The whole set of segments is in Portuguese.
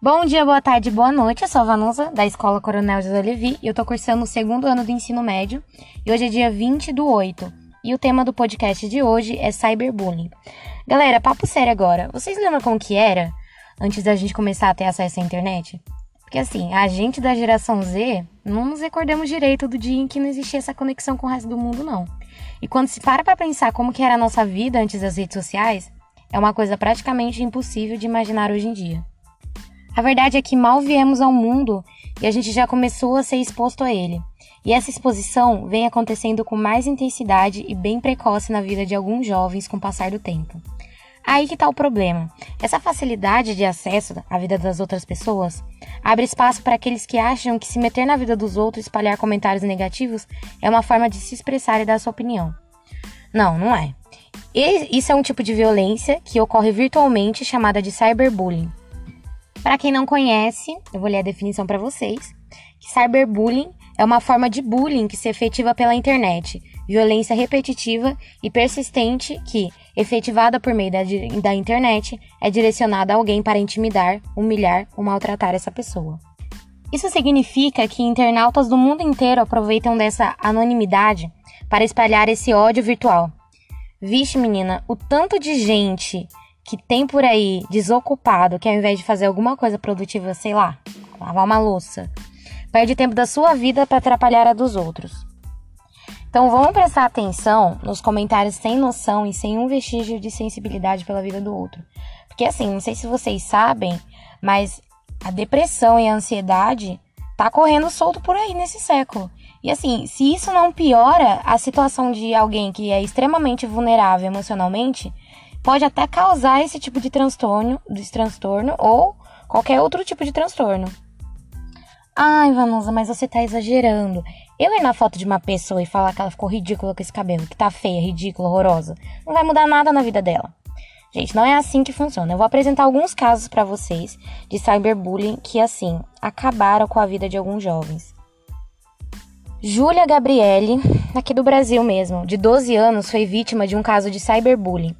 Bom dia, boa tarde, boa noite. Eu sou a Vanusa, da Escola Coronel José Levi, e eu tô cursando o segundo ano do ensino médio. E hoje é dia 20 do 8. E o tema do podcast de hoje é cyberbullying. Galera, papo sério agora. Vocês lembram como que era antes da gente começar a ter acesso à internet? Porque assim, a gente da geração Z não nos recordamos direito do dia em que não existia essa conexão com o resto do mundo, não. E quando se para pra pensar como que era a nossa vida antes das redes sociais, é uma coisa praticamente impossível de imaginar hoje em dia. A verdade é que mal viemos ao mundo e a gente já começou a ser exposto a ele. E essa exposição vem acontecendo com mais intensidade e bem precoce na vida de alguns jovens com o passar do tempo. Aí que está o problema. Essa facilidade de acesso à vida das outras pessoas abre espaço para aqueles que acham que se meter na vida dos outros e espalhar comentários negativos é uma forma de se expressar e dar sua opinião. Não, não é. Isso é um tipo de violência que ocorre virtualmente chamada de cyberbullying. Para quem não conhece, eu vou ler a definição para vocês. Que cyberbullying é uma forma de bullying que se efetiva pela internet, violência repetitiva e persistente que, efetivada por meio da, da internet, é direcionada a alguém para intimidar, humilhar ou maltratar essa pessoa. Isso significa que internautas do mundo inteiro aproveitam dessa anonimidade para espalhar esse ódio virtual. Vixe, menina, o tanto de gente que tem por aí desocupado que ao invés de fazer alguma coisa produtiva, sei lá, lavar uma louça, perde tempo da sua vida para atrapalhar a dos outros. Então vamos prestar atenção nos comentários sem noção e sem um vestígio de sensibilidade pela vida do outro. Porque assim, não sei se vocês sabem, mas a depressão e a ansiedade tá correndo solto por aí nesse século. E assim, se isso não piora a situação de alguém que é extremamente vulnerável emocionalmente, pode até causar esse tipo de transtorno, de transtorno ou qualquer outro tipo de transtorno. Ai, Vanusa, mas você tá exagerando. Eu ir na foto de uma pessoa e falar que ela ficou ridícula com esse cabelo, que tá feia, ridícula, horrorosa, não vai mudar nada na vida dela. Gente, não é assim que funciona. Eu vou apresentar alguns casos para vocês de cyberbullying que, assim, acabaram com a vida de alguns jovens. Júlia Gabriele, aqui do Brasil mesmo, de 12 anos, foi vítima de um caso de cyberbullying.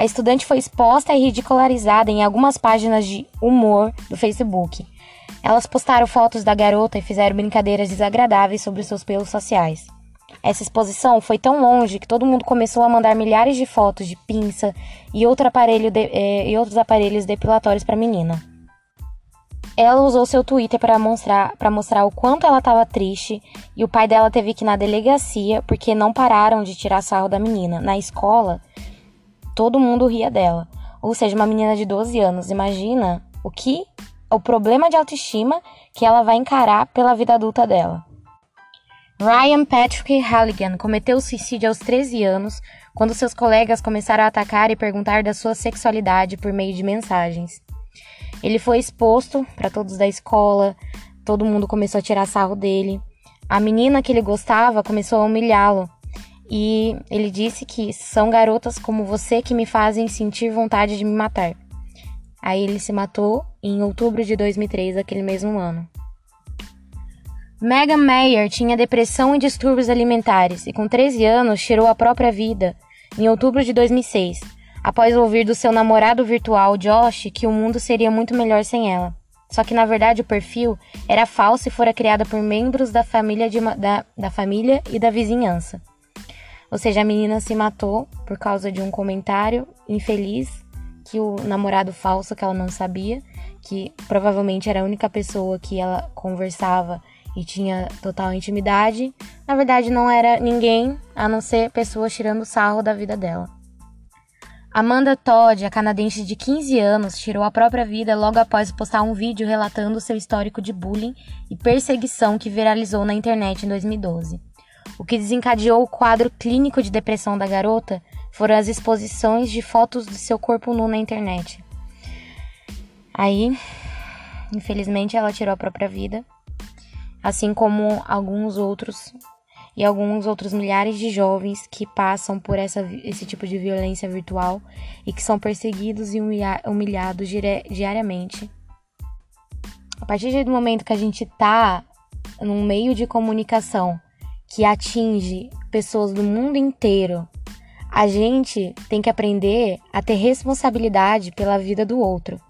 A estudante foi exposta e ridicularizada em algumas páginas de humor do Facebook. Elas postaram fotos da garota e fizeram brincadeiras desagradáveis sobre seus pelos sociais. Essa exposição foi tão longe que todo mundo começou a mandar milhares de fotos de pinça e, outro aparelho de, eh, e outros aparelhos depilatórios para a menina. Ela usou seu Twitter para mostrar, mostrar o quanto ela estava triste e o pai dela teve que ir na delegacia porque não pararam de tirar sarro da menina. Na escola, todo mundo ria dela. Ou seja, uma menina de 12 anos. Imagina o que o problema de autoestima que ela vai encarar pela vida adulta dela. Ryan Patrick Halligan cometeu suicídio aos 13 anos quando seus colegas começaram a atacar e perguntar da sua sexualidade por meio de mensagens. Ele foi exposto para todos da escola, todo mundo começou a tirar sarro dele. A menina que ele gostava começou a humilhá-lo e ele disse que são garotas como você que me fazem sentir vontade de me matar. Aí ele se matou em outubro de 2003, aquele mesmo ano. Megan Mayer tinha depressão e distúrbios alimentares e com 13 anos tirou a própria vida em outubro de 2006, após ouvir do seu namorado virtual Josh que o mundo seria muito melhor sem ela. Só que na verdade o perfil era falso e fora criado por membros da família, de, da, da família e da vizinhança. Ou seja, a menina se matou por causa de um comentário infeliz que o namorado falso, que ela não sabia, que provavelmente era a única pessoa que ela conversava e tinha total intimidade, na verdade não era ninguém a não ser pessoas tirando sarro da vida dela. Amanda Todd, a canadense de 15 anos, tirou a própria vida logo após postar um vídeo relatando seu histórico de bullying e perseguição que viralizou na internet em 2012. O que desencadeou o quadro clínico de depressão da garota foram as exposições de fotos de seu corpo nu na internet. Aí, infelizmente, ela tirou a própria vida, assim como alguns outros e alguns outros milhares de jovens que passam por essa, esse tipo de violência virtual e que são perseguidos e humilhados diariamente. A partir do momento que a gente tá num meio de comunicação que atinge pessoas do mundo inteiro, a gente tem que aprender a ter responsabilidade pela vida do outro.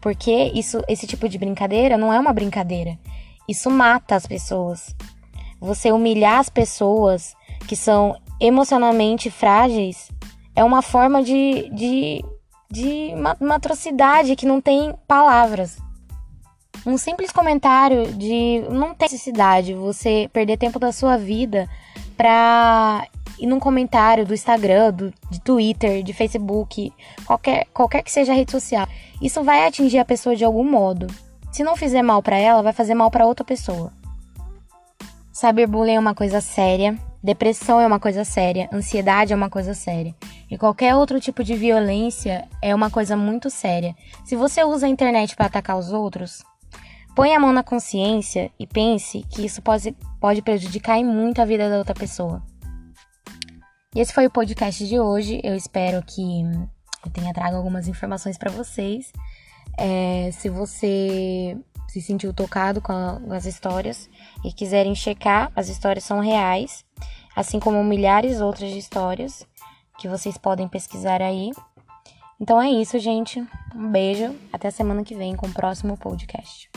Porque isso, esse tipo de brincadeira não é uma brincadeira. Isso mata as pessoas. Você humilhar as pessoas que são emocionalmente frágeis é uma forma de, de, de uma, uma atrocidade que não tem palavras. Um simples comentário de não tem necessidade você perder tempo da sua vida pra ir num comentário do Instagram, do, de Twitter, de Facebook, qualquer, qualquer que seja a rede social. Isso vai atingir a pessoa de algum modo. Se não fizer mal para ela, vai fazer mal para outra pessoa. Cyberbullying é uma coisa séria, depressão é uma coisa séria, ansiedade é uma coisa séria. E qualquer outro tipo de violência é uma coisa muito séria. Se você usa a internet para atacar os outros, põe a mão na consciência e pense que isso pode, pode prejudicar muito a vida da outra pessoa. E esse foi o podcast de hoje. Eu espero que eu tenha trago algumas informações para vocês. É, se você se sentiu tocado com, a, com as histórias e quiserem checar, as histórias são reais, assim como milhares outras histórias que vocês podem pesquisar aí. Então é isso, gente. Um beijo. Até semana que vem com o próximo podcast.